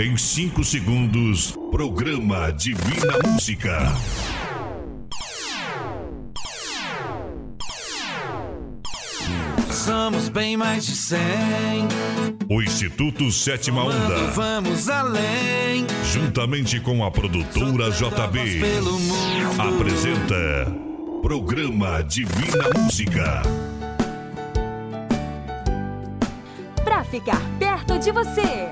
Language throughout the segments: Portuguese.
Em 5 segundos, programa Divina Música. Somos bem mais de 100. O Instituto Sétima Onda, vamos além. juntamente com a produtora JB, Pelo mundo. apresenta Programa Divina Música. Pra ficar perto de você,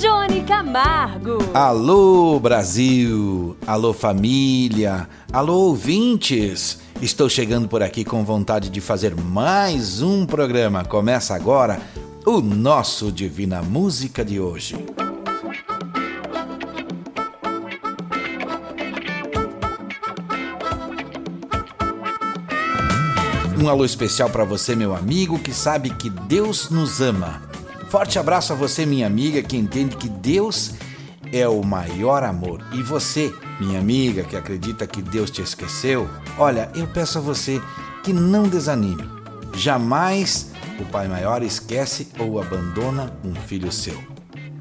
Johnny Camargo. Alô Brasil, alô família, alô ouvintes. Estou chegando por aqui com vontade de fazer mais um programa. Começa agora o nosso Divina Música de hoje. Um alô especial para você, meu amigo, que sabe que Deus nos ama. Forte abraço a você, minha amiga, que entende que Deus é o maior amor. E você, minha amiga, que acredita que Deus te esqueceu, olha, eu peço a você que não desanime. Jamais o Pai Maior esquece ou abandona um filho seu.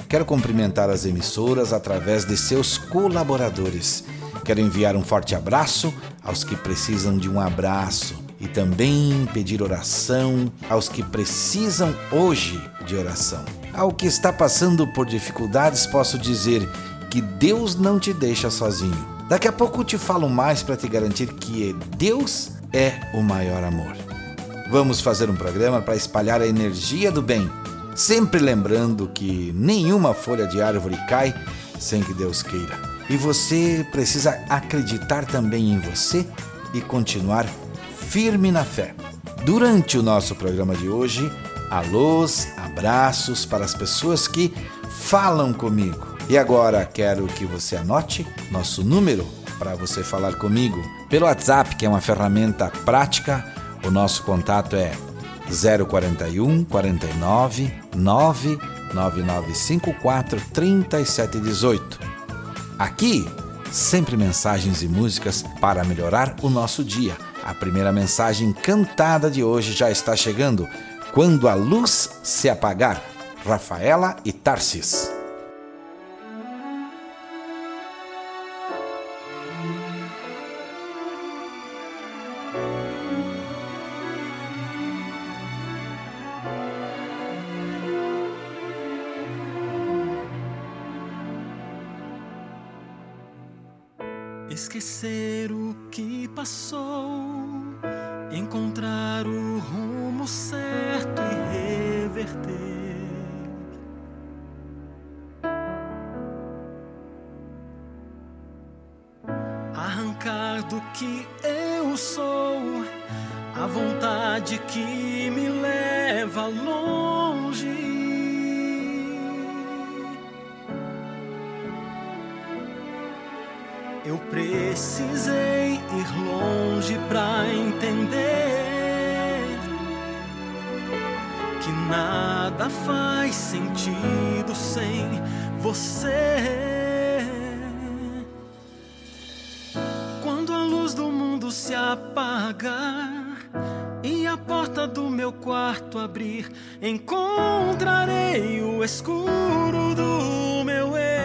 Quero cumprimentar as emissoras através de seus colaboradores. Quero enviar um forte abraço aos que precisam de um abraço e também pedir oração aos que precisam hoje de oração. Ao que está passando por dificuldades, posso dizer que Deus não te deixa sozinho. Daqui a pouco te falo mais para te garantir que Deus é o maior amor. Vamos fazer um programa para espalhar a energia do bem, sempre lembrando que nenhuma folha de árvore cai sem que Deus queira. E você precisa acreditar também em você e continuar firme na fé. Durante o nosso programa de hoje, alôs, abraços para as pessoas que falam comigo. E agora quero que você anote nosso número para você falar comigo pelo WhatsApp, que é uma ferramenta prática. O nosso contato é 041 49 99954 3718. Aqui, sempre mensagens e músicas para melhorar o nosso dia. A primeira mensagem cantada de hoje já está chegando. Quando a luz se apagar, Rafaela e Tarsis. Esquecer o que passou, encontrar o rumo certo e reverter. Arrancar do que eu sou, a vontade que me leva longe. Precisei ir longe pra entender que nada faz sentido sem você. Quando a luz do mundo se apagar e a porta do meu quarto abrir, encontrarei o escuro do meu eu.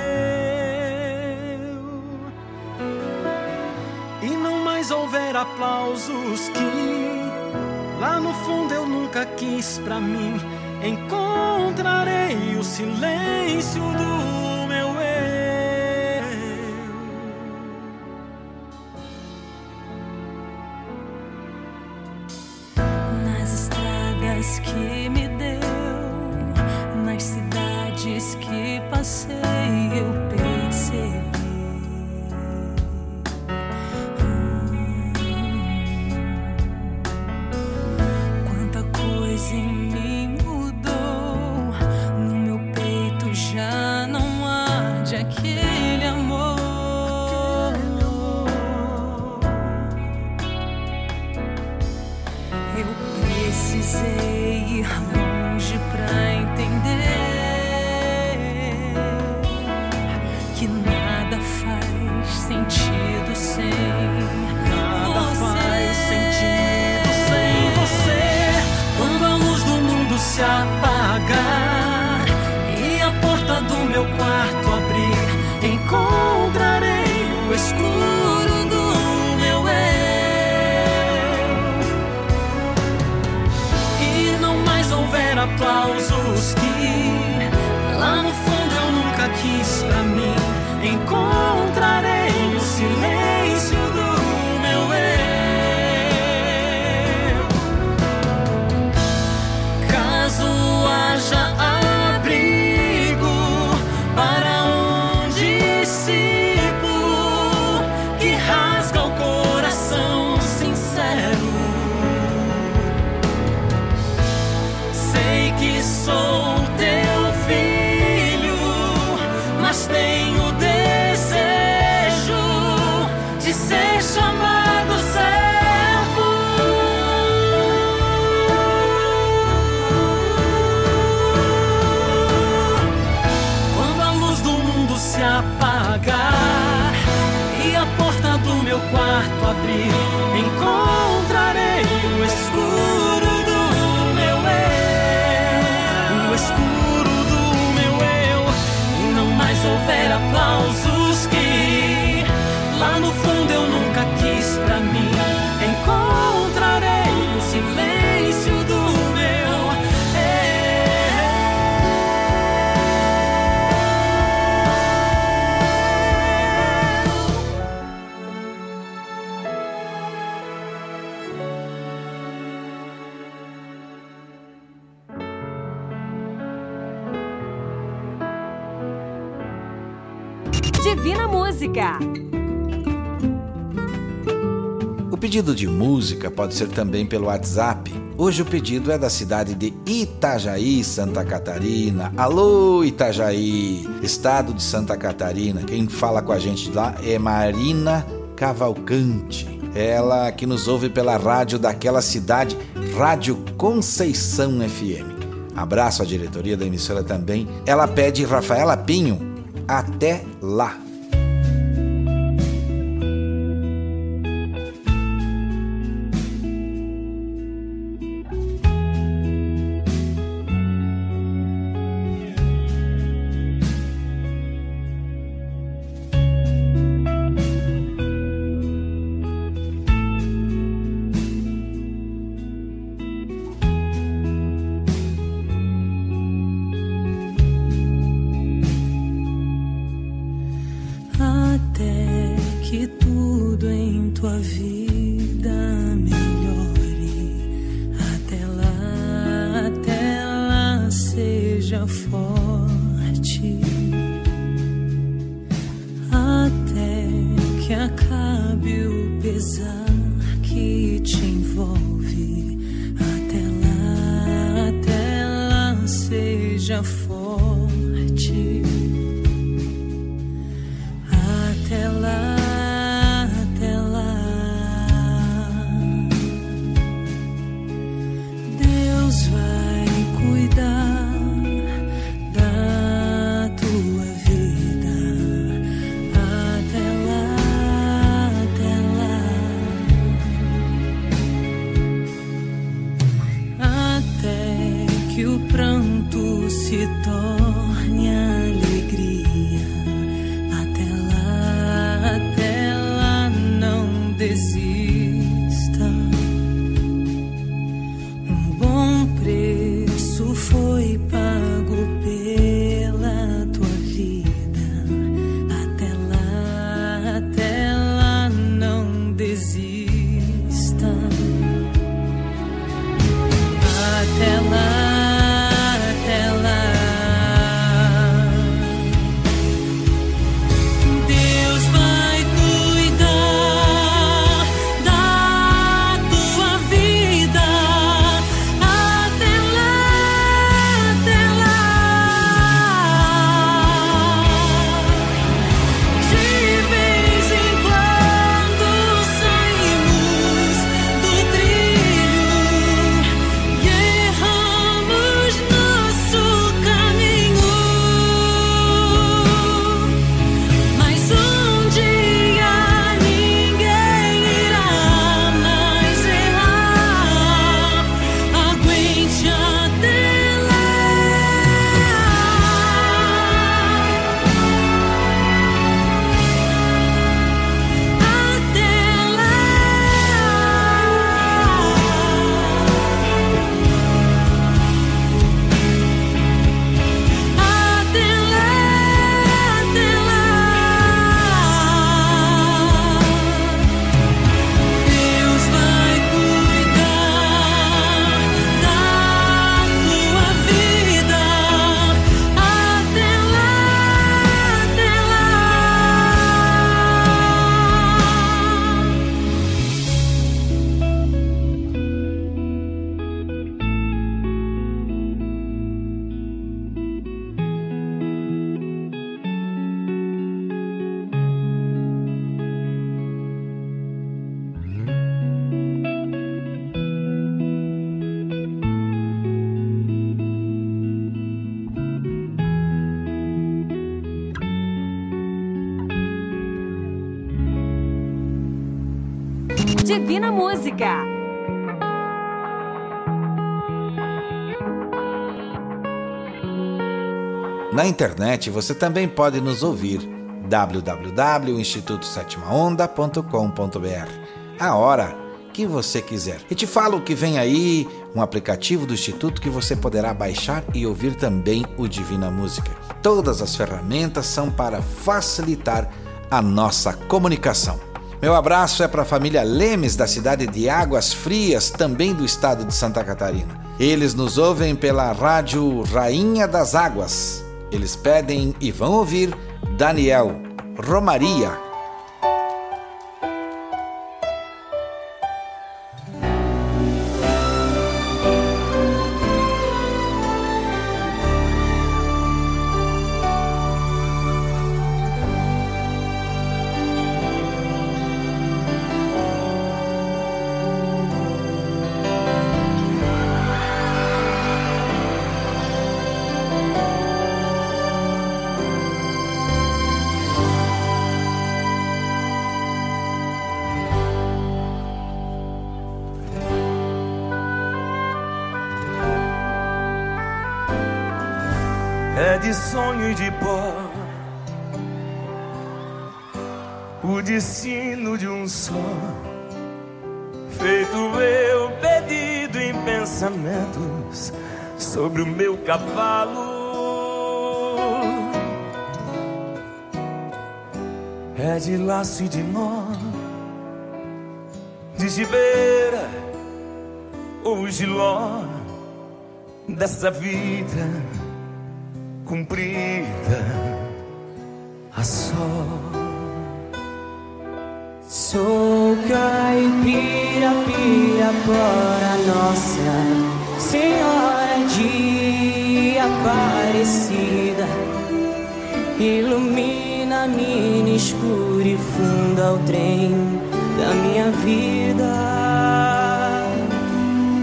Aplausos que lá no fundo eu nunca quis pra mim, encontrarei o silêncio do Divina Música. O pedido de música pode ser também pelo WhatsApp. Hoje o pedido é da cidade de Itajaí, Santa Catarina. Alô, Itajaí, estado de Santa Catarina. Quem fala com a gente lá é Marina Cavalcante. Ela que nos ouve pela rádio daquela cidade, Rádio Conceição FM. Abraço à diretoria da emissora também. Ela pede Rafaela Pinho. Até lá. Música. Na internet você também pode nos ouvir www.institutosétimaonda.com.br A hora que você quiser. E te falo que vem aí um aplicativo do Instituto que você poderá baixar e ouvir também o Divina Música. Todas as ferramentas são para facilitar a nossa comunicação. Meu abraço é para a família Lemes, da cidade de Águas Frias, também do estado de Santa Catarina. Eles nos ouvem pela rádio Rainha das Águas. Eles pedem e vão ouvir Daniel Romaria de sonho e de pó. O destino de um só, feito eu perdido em pensamentos sobre o meu cavalo. É de laço e de nó, de gibeira ou giló dessa vida cumprida a só. Sou caipira, pirapora, Nossa Senhora de Aparecida. Ilumina a mina escura e funda o trem da minha vida.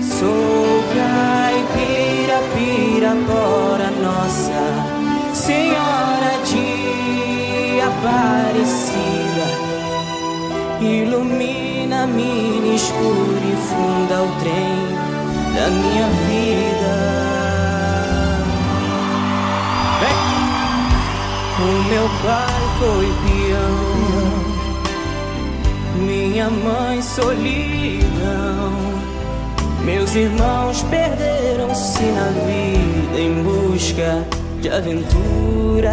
Sou caipira, pirapora, Nossa Senhora de Aparecida. Ilumina a mina escura e funda o trem da minha vida. O meu pai foi peão, minha mãe solidão. Meus irmãos perderam-se na vida em busca de aventuras.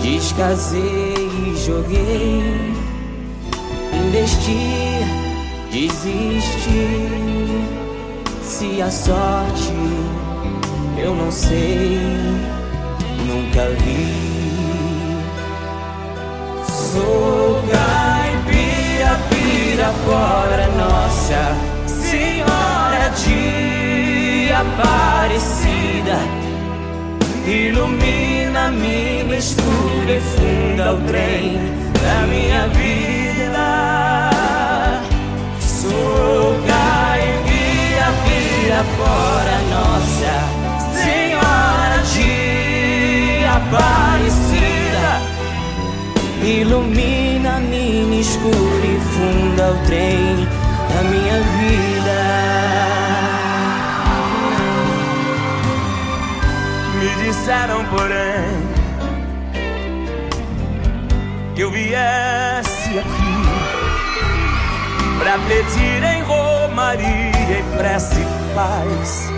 Descasei e joguei, investir, desistir. Se a sorte eu não sei, nunca vi. Sou caipira, pirapora, Nossa Senhora de Aparecida. Ilumina a mina escura e funda o trem da minha vida. Sou caipira, pirapora, Nossa Senhora de Aparecida. Ilumina a mina escura e funda o trem da minha vida. Disseram, porém, que eu viesse aqui pra pedir em romaria e prece paz,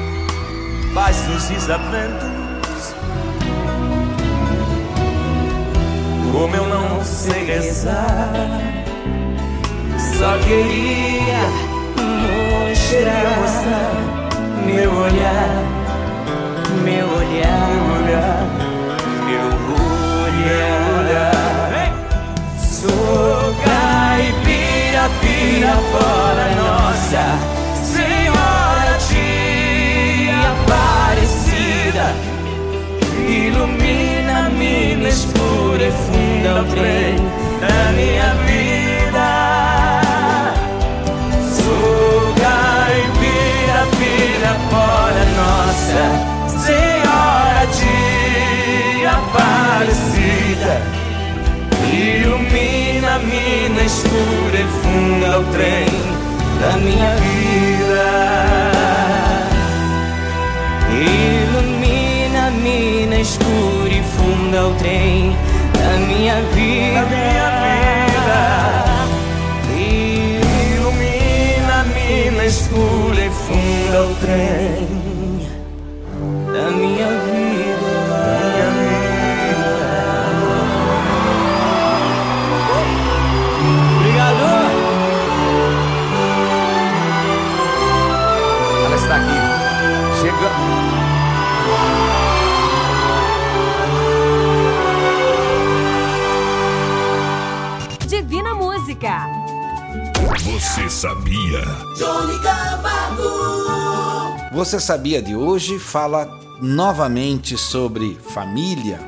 paz nos desaventos. Como eu não sei rezar, Só queria mostrar meu olhar, meu olhar, meu olhar. Sou caipira, pirapora, Nossa Senhora de Aparecida. Ilumina a mina escura e funda o trem da minha vida. Sou caipira, pirapora, Nossa Senhora de Aparecida. Ilumina mina escura e funda o trem da minha vida. Ilumina a mina escura e funda o trem da minha vida. Da minha vida. Ilumina a mina escura e funda o trem da minha vida. Você sabia? Você sabia de hoje fala novamente sobre família.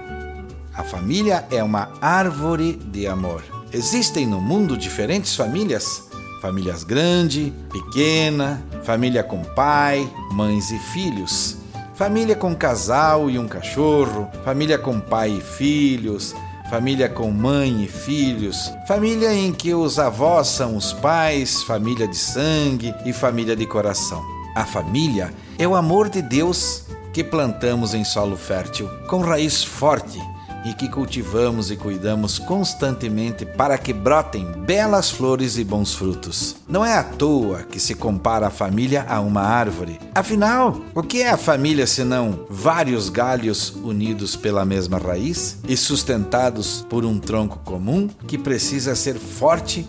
A família é uma árvore de amor. Existem no mundo diferentes famílias: famílias grande, pequena, família com pai, mães e filhos, família com casal e um cachorro, família com pai e filhos, família com mãe e filhos, família em que os avós são os pais, família de sangue e família de coração. A família é o amor de Deus que plantamos em solo fértil, com raiz forte e que cultivamos e cuidamos constantemente para que brotem belas flores e bons frutos. Não é à toa que se compara a família a uma árvore. Afinal, o que é a família senão vários galhos unidos pela mesma raiz e sustentados por um tronco comum que precisa ser forte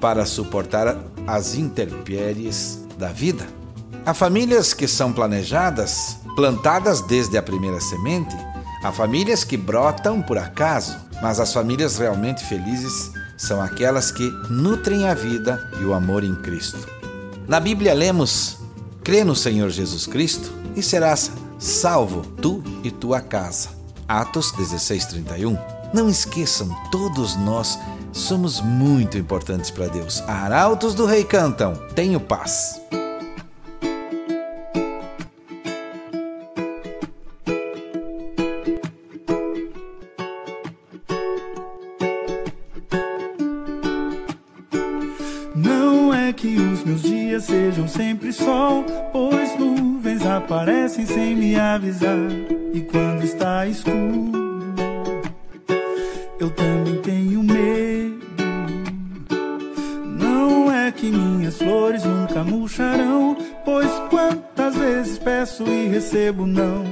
para suportar as intempéries da vida? Há famílias que são planejadas, plantadas desde a primeira semente. Há famílias que brotam por acaso, mas as famílias realmente felizes são aquelas que nutrem a vida e o amor em Cristo. Na Bíblia lemos: crê no Senhor Jesus Cristo e serás salvo, tu e tua casa. Atos 16:31. Não esqueçam, todos nós somos muito importantes para Deus. Arautos do Rei cantam: Tenho paz. Que os meus dias sejam sempre sol, pois nuvens aparecem sem me avisar. E quando está escuro, eu também tenho medo. Não é que minhas flores nunca murcharão, pois quantas vezes peço e recebo não.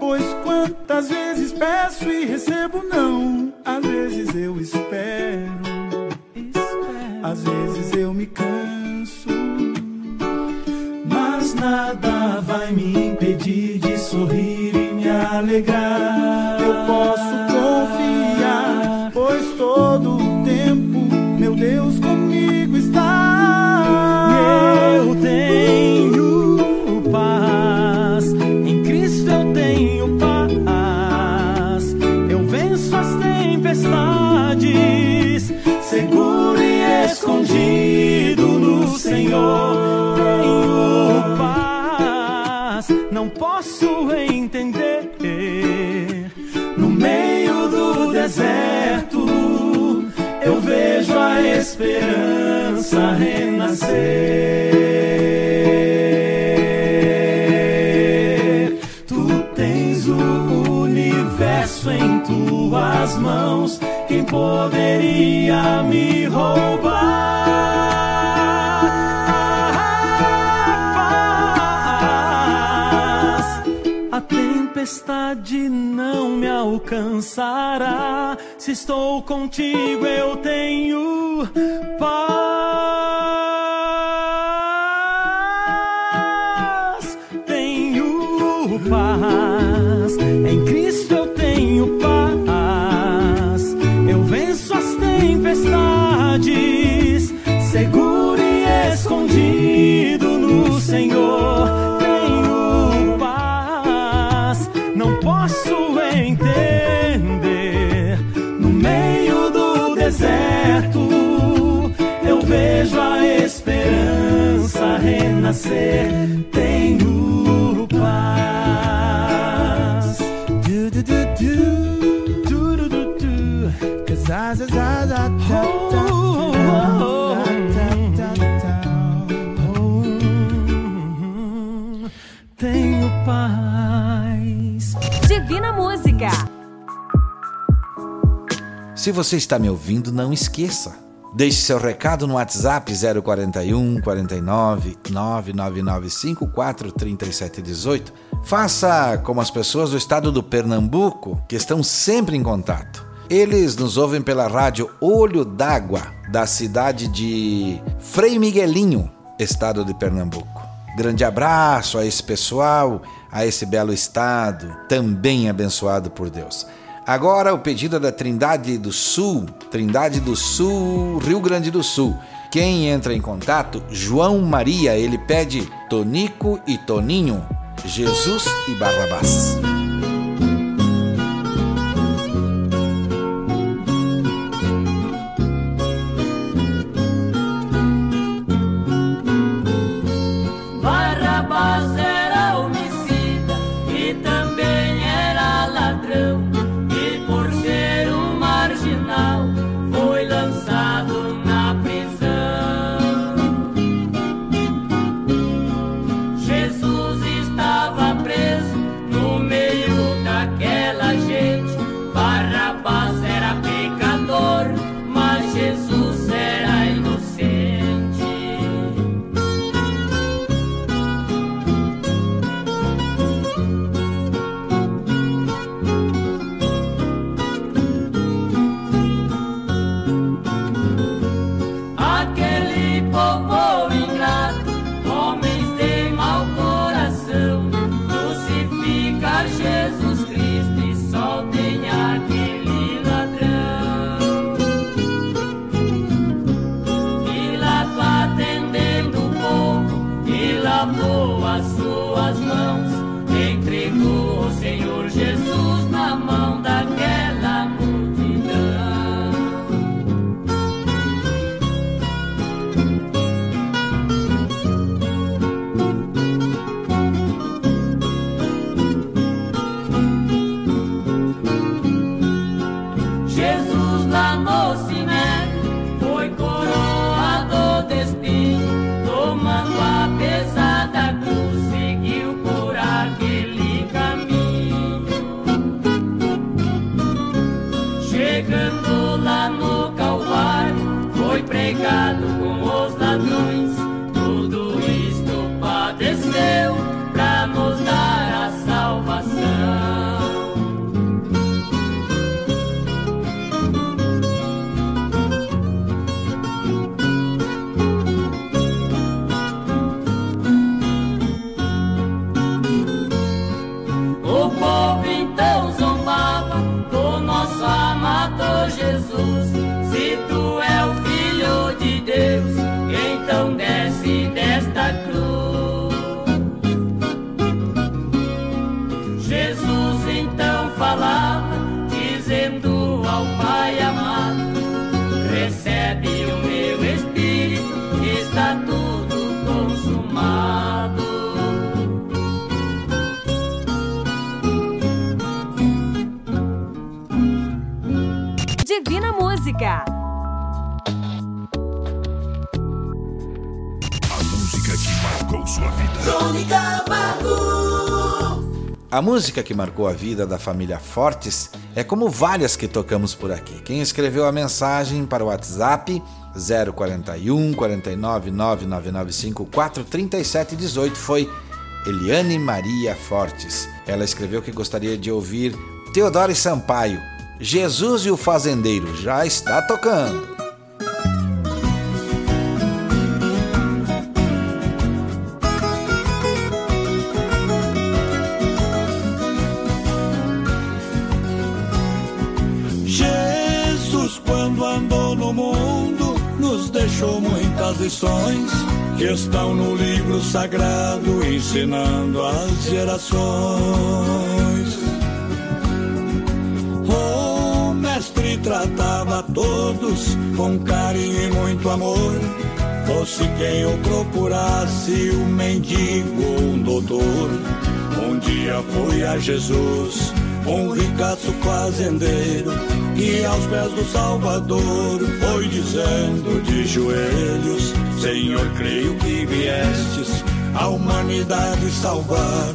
Pois quantas vezes peço e recebo não. Às vezes eu espero, às vezes eu me canso. Mas nada vai me impedir de sorrir e me alegrar. Eu posso Senhor, tenho paz, não posso entender. No meio do deserto, eu vejo a esperança renascer. Tu tens o universo em tuas mãos, quem poderia me roubar? Tempestade não me alcançará. Se estou contigo, eu tenho paz. Tenho paz. Em Cristo eu tenho paz. Eu venço as tempestades. Seguro renascer. Tenho paz. Du, du, du, du. Du, du, du, du. 'Cause I- I- I- I- I- Tenho paz. Divina Música. Se você está me ouvindo, não esqueça. Deixe seu recado no WhatsApp 041 49 99954 3718. Faça como as pessoas do estado do Pernambuco, que estão sempre em contato. Eles nos ouvem pela rádio Olho d'Água, da cidade de Frei Miguelinho, estado de Pernambuco. Grande abraço a esse pessoal, a esse belo estado, também abençoado por Deus. Agora o pedido é da Trindade do Sul, Trindade do Sul, Rio Grande do Sul. Quem entra em contato? João Maria, ele pede Tonico e Toninho, Jesus e Barrabás. A música que marcou a vida da família Fortes é como várias que tocamos por aqui. Quem escreveu a mensagem para o WhatsApp 041 49 99954 3718 foi Eliane Maria Fortes. Ela escreveu que gostaria de ouvir Teodoro Sampaio, Jesus e o Fazendeiro. Já está tocando. Lições que estão no livro sagrado, ensinando as gerações. O mestre tratava todos com carinho e muito amor. Fosse quem o procurasse, um mendigo ou um doutor. Um dia foi a Jesus, um ricaço fazendeiro, que aos pés do Salvador foi dizendo de joelhos: Senhor, creio que viestes a humanidade salvar.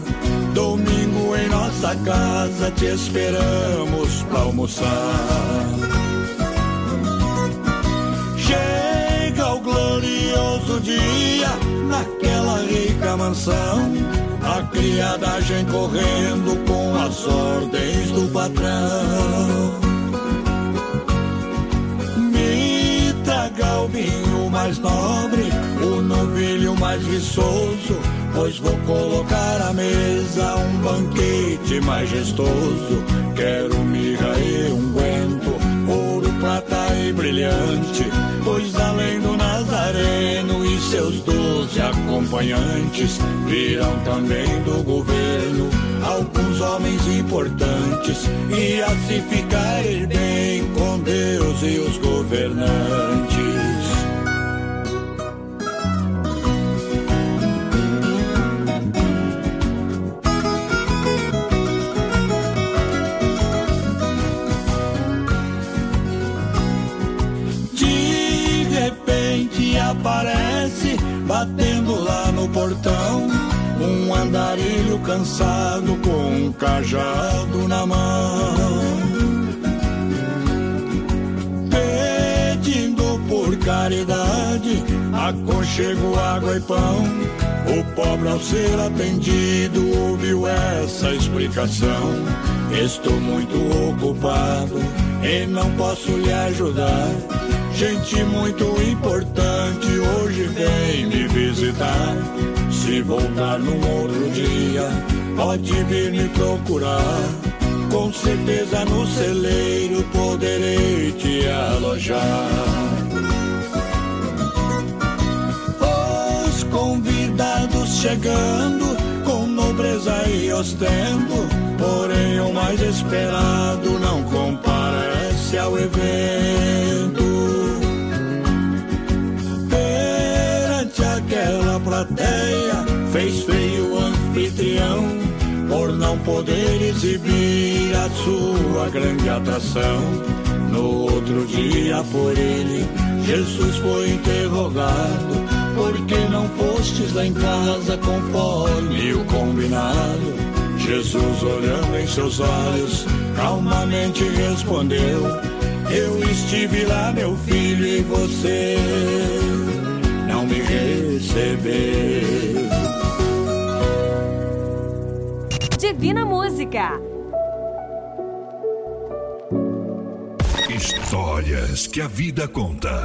Domingo em nossa casa te esperamos para almoçar. Chega o glorioso dia naquela rica mansão. A criadagem correndo com as ordens do patrão. Mais nobre, o novilho mais viçoso, pois vou colocar à mesa um banquete majestoso. Quero mirra e unguento, ouro, prata e brilhante, pois além do Nazareno e seus doze acompanhantes, virão também do governo alguns homens importantes, e assim ficarem bem com Deus e os governantes. Repente aparece, batendo lá no portão, um andarilho cansado com um cajado na mão. Pedindo por caridade, aconchego, água e pão. O pobre ao ser atendido ouviu essa explicação. Estou muito ocupado e não posso lhe ajudar. Gente muito importante hoje vem me visitar. Se voltar num outro dia, pode vir me procurar. Com certeza no celeiro poderei te alojar. Os convidados chegando com nobreza e ostento, porém o mais esperado não comparece ao evento. Aquela plateia, fez feio o anfitrião por não poder exibir a sua grande atração. No outro dia, por ele, Jesus foi interrogado. Por que não fostes lá em casa conforme o combinado? Jesus, olhando em seus olhos, calmamente respondeu: Eu estive lá, meu filho, e você me recebeu. Divina Música. Histórias que a vida conta.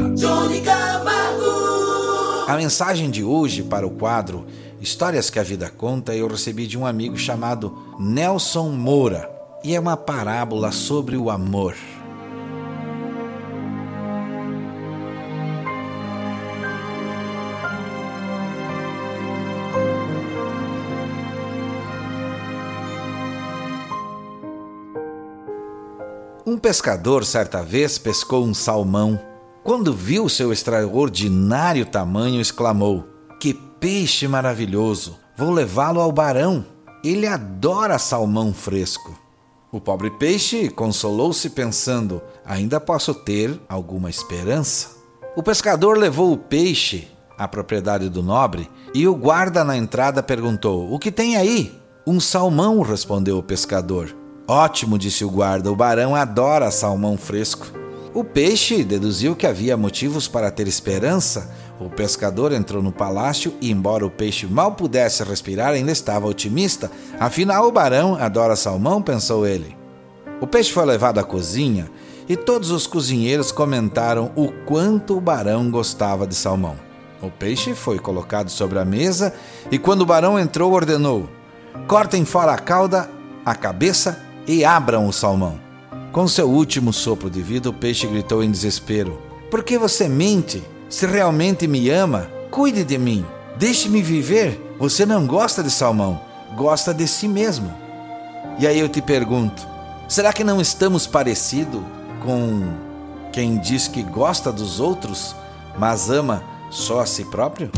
A mensagem de hoje para o quadro Histórias que a Vida Conta eu recebi de um amigo chamado Nelson Moura e é uma parábola sobre o amor. Pescador certa vez pescou um salmão. Quando viu seu extraordinário tamanho, exclamou: Que peixe maravilhoso! Vou levá-lo ao barão. Ele adora salmão fresco. O pobre peixe consolou-se pensando: ainda posso ter alguma esperança. O pescador levou o peixe à propriedade do nobre e o guarda na entrada perguntou: O que tem aí? Um salmão, respondeu o pescador. Ótimo, disse o guarda, o barão adora salmão fresco. O peixe deduziu que havia motivos para ter esperança. O pescador entrou no palácio e, embora o peixe mal pudesse respirar, ainda estava otimista. Afinal, o barão adora salmão, pensou ele. O peixe foi levado à cozinha e todos os cozinheiros comentaram o quanto o barão gostava de salmão. O peixe foi colocado sobre a mesa e, quando o barão entrou, ordenou: cortem fora a cauda, a cabeça e abram o salmão. Com seu último sopro de vida, o peixe gritou em desespero: Por que você mente? Se realmente me ama, cuide de mim. Deixe-me viver. Você não gosta de salmão, gosta de si mesmo. E aí eu te pergunto: será que não estamos parecidos com quem diz que gosta dos outros, mas ama só a si próprio?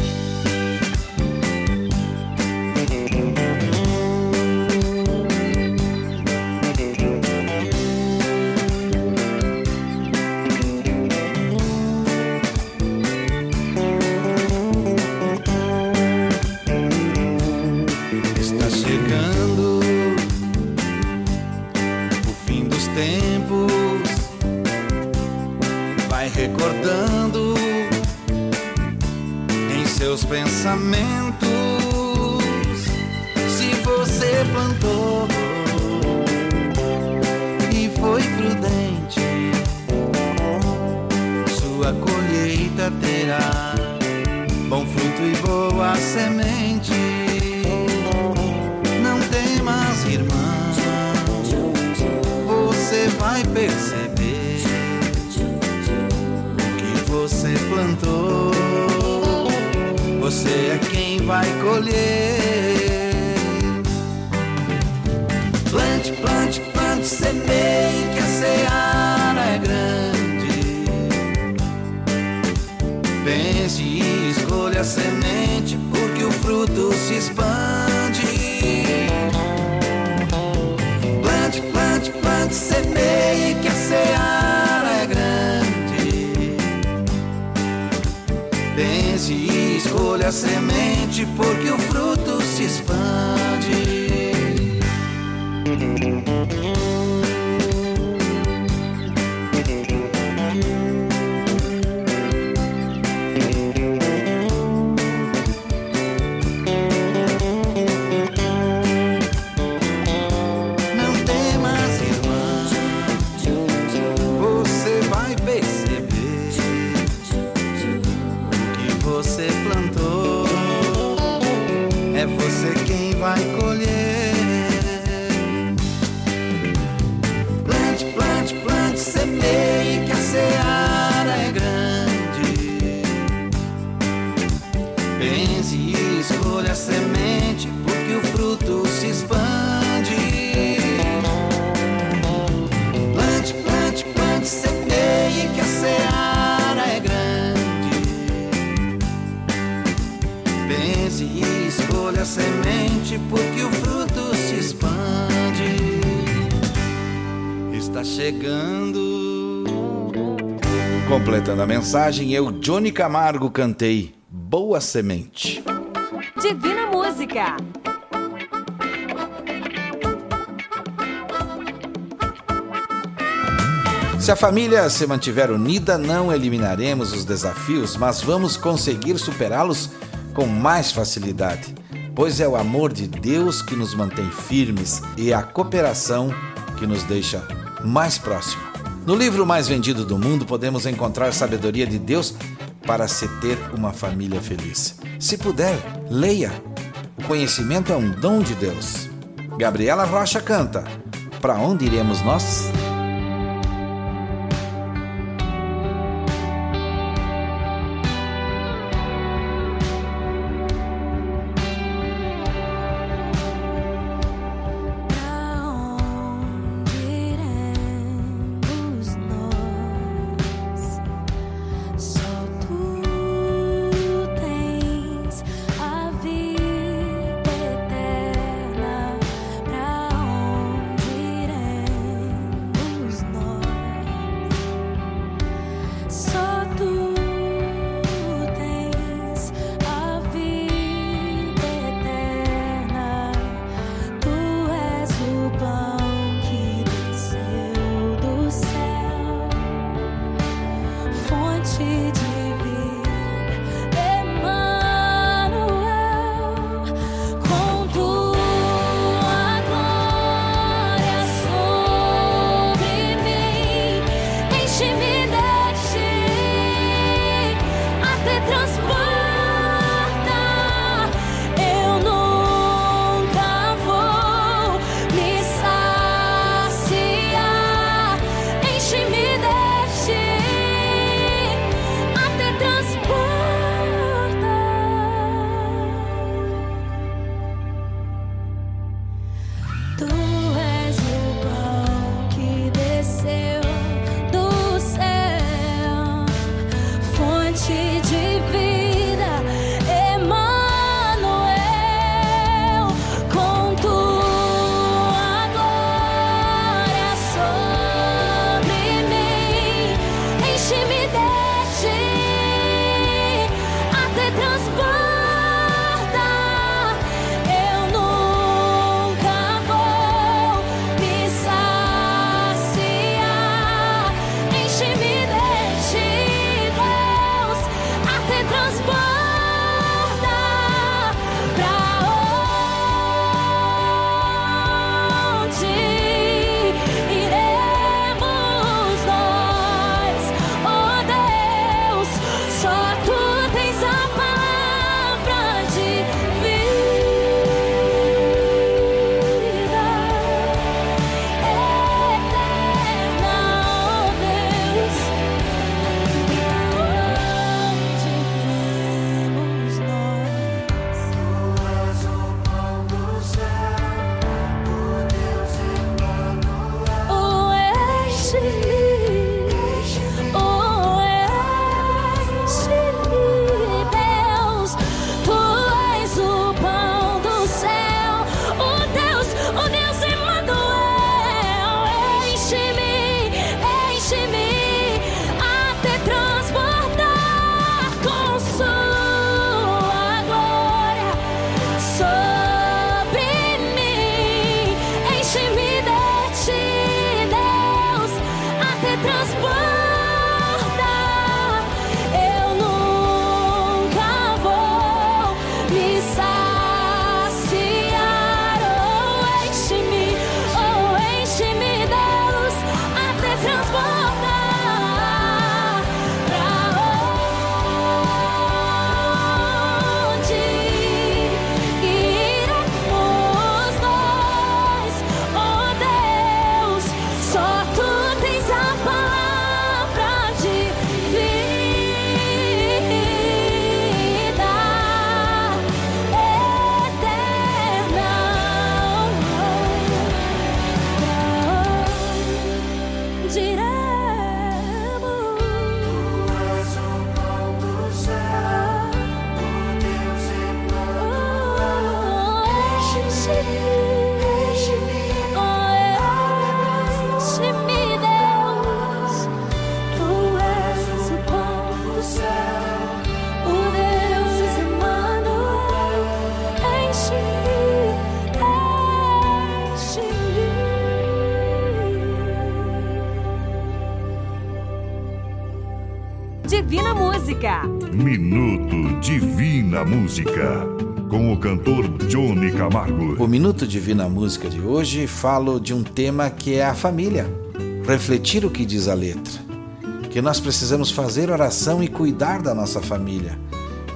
Porque o fruto se expande. Mensagem, eu, Johnny Camargo, cantei Boa Semente. Divina Música. Se a família se mantiver unida, não eliminaremos os desafios, mas vamos conseguir superá-los com mais facilidade, pois é o amor de Deus que nos mantém firmes e a cooperação que nos deixa mais próximo. No livro mais vendido do mundo, podemos encontrar sabedoria de Deus para se ter uma família feliz. Se puder, leia. O conhecimento é um dom de Deus. Gabriela Rocha canta: Para onde iremos nós? Música. Com o cantor Johnny Camargo. O Minuto Divina Música de hoje falo de um tema que é a família. Refletir o que diz a letra. Que nós precisamos fazer oração e cuidar da nossa família,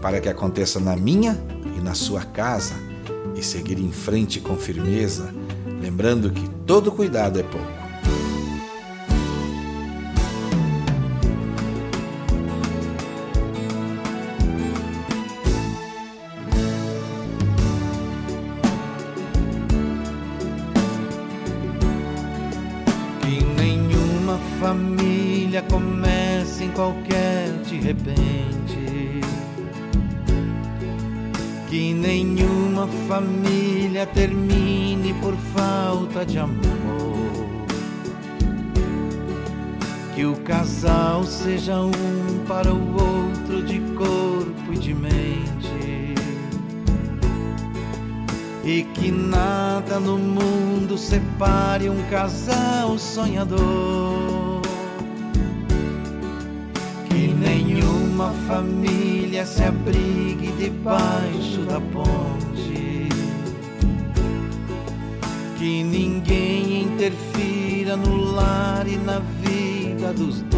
para que aconteça na minha e na sua casa, e seguir em frente com firmeza, lembrando que todo cuidado é pouco. Seja um para o outro de corpo e de mente. E que nada no mundo separe um casal sonhador. Que nenhuma família se abrigue debaixo da ponte. Que ninguém interfira no lar e na vida dos dois.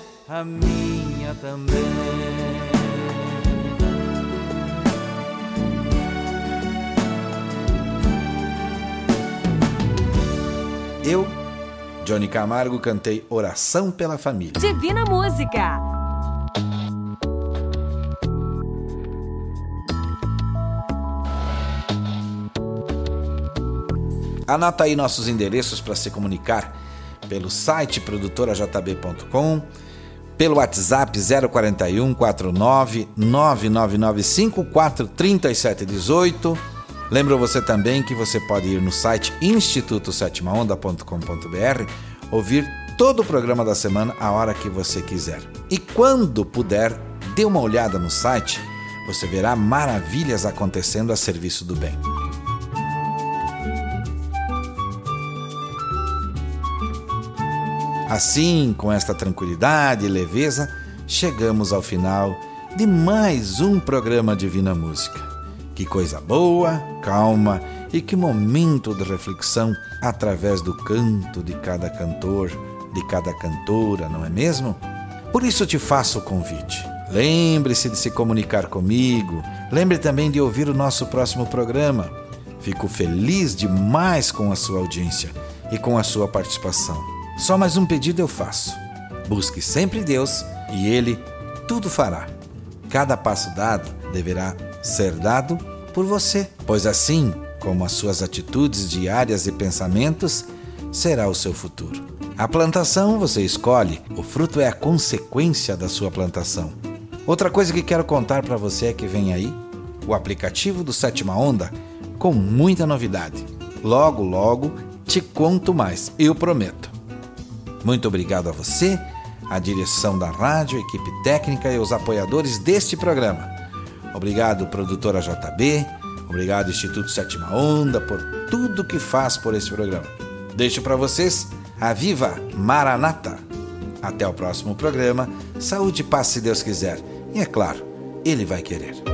a minha também. Eu, Johnny Camargo, cantei Oração pela Família. Divina Música. Anota aí nossos endereços para se comunicar pelo site produtorajb.com, pelo WhatsApp 041 49 9995 3718. Lembro você também que você pode ir no site instituto7onda.com.br, ouvir todo o programa da semana a hora que você quiser. E quando puder, dê uma olhada no site, você verá maravilhas acontecendo a serviço do bem. Assim, com esta tranquilidade e leveza, chegamos ao final de mais um programa Divina Música. Que coisa boa, calma e que momento de reflexão através do canto de cada cantor, de cada cantora, não é mesmo? Por isso te faço o convite. Lembre-se de se comunicar comigo. Lembre também de ouvir o nosso próximo programa. Fico feliz demais com a sua audiência e com a sua participação. Só mais um pedido eu faço. Busque sempre Deus e Ele tudo fará. Cada passo dado deverá ser dado por você, pois assim como as suas atitudes diárias e pensamentos, será o seu futuro. A plantação você escolhe, o fruto é a consequência da sua plantação. Outra coisa que quero contar para você é que vem aí o aplicativo do Sétima Onda com muita novidade. Logo, logo te conto mais, eu prometo. Muito obrigado a você, a direção da rádio, a equipe técnica e os apoiadores deste programa. Obrigado, produtora JB. Obrigado, Instituto Sétima Onda, por tudo que faz por esse programa. Deixo para vocês a Viva Maranata. Até o próximo programa. Saúde e paz, se Deus quiser. E é claro, Ele vai querer.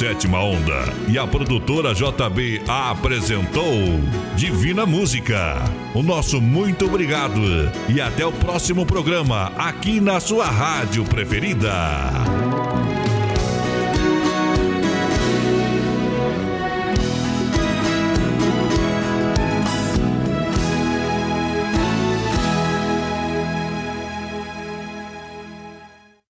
Sétima Onda e a produtora JB apresentou Divina Música. O nosso muito obrigado e até o próximo programa aqui na sua rádio preferida.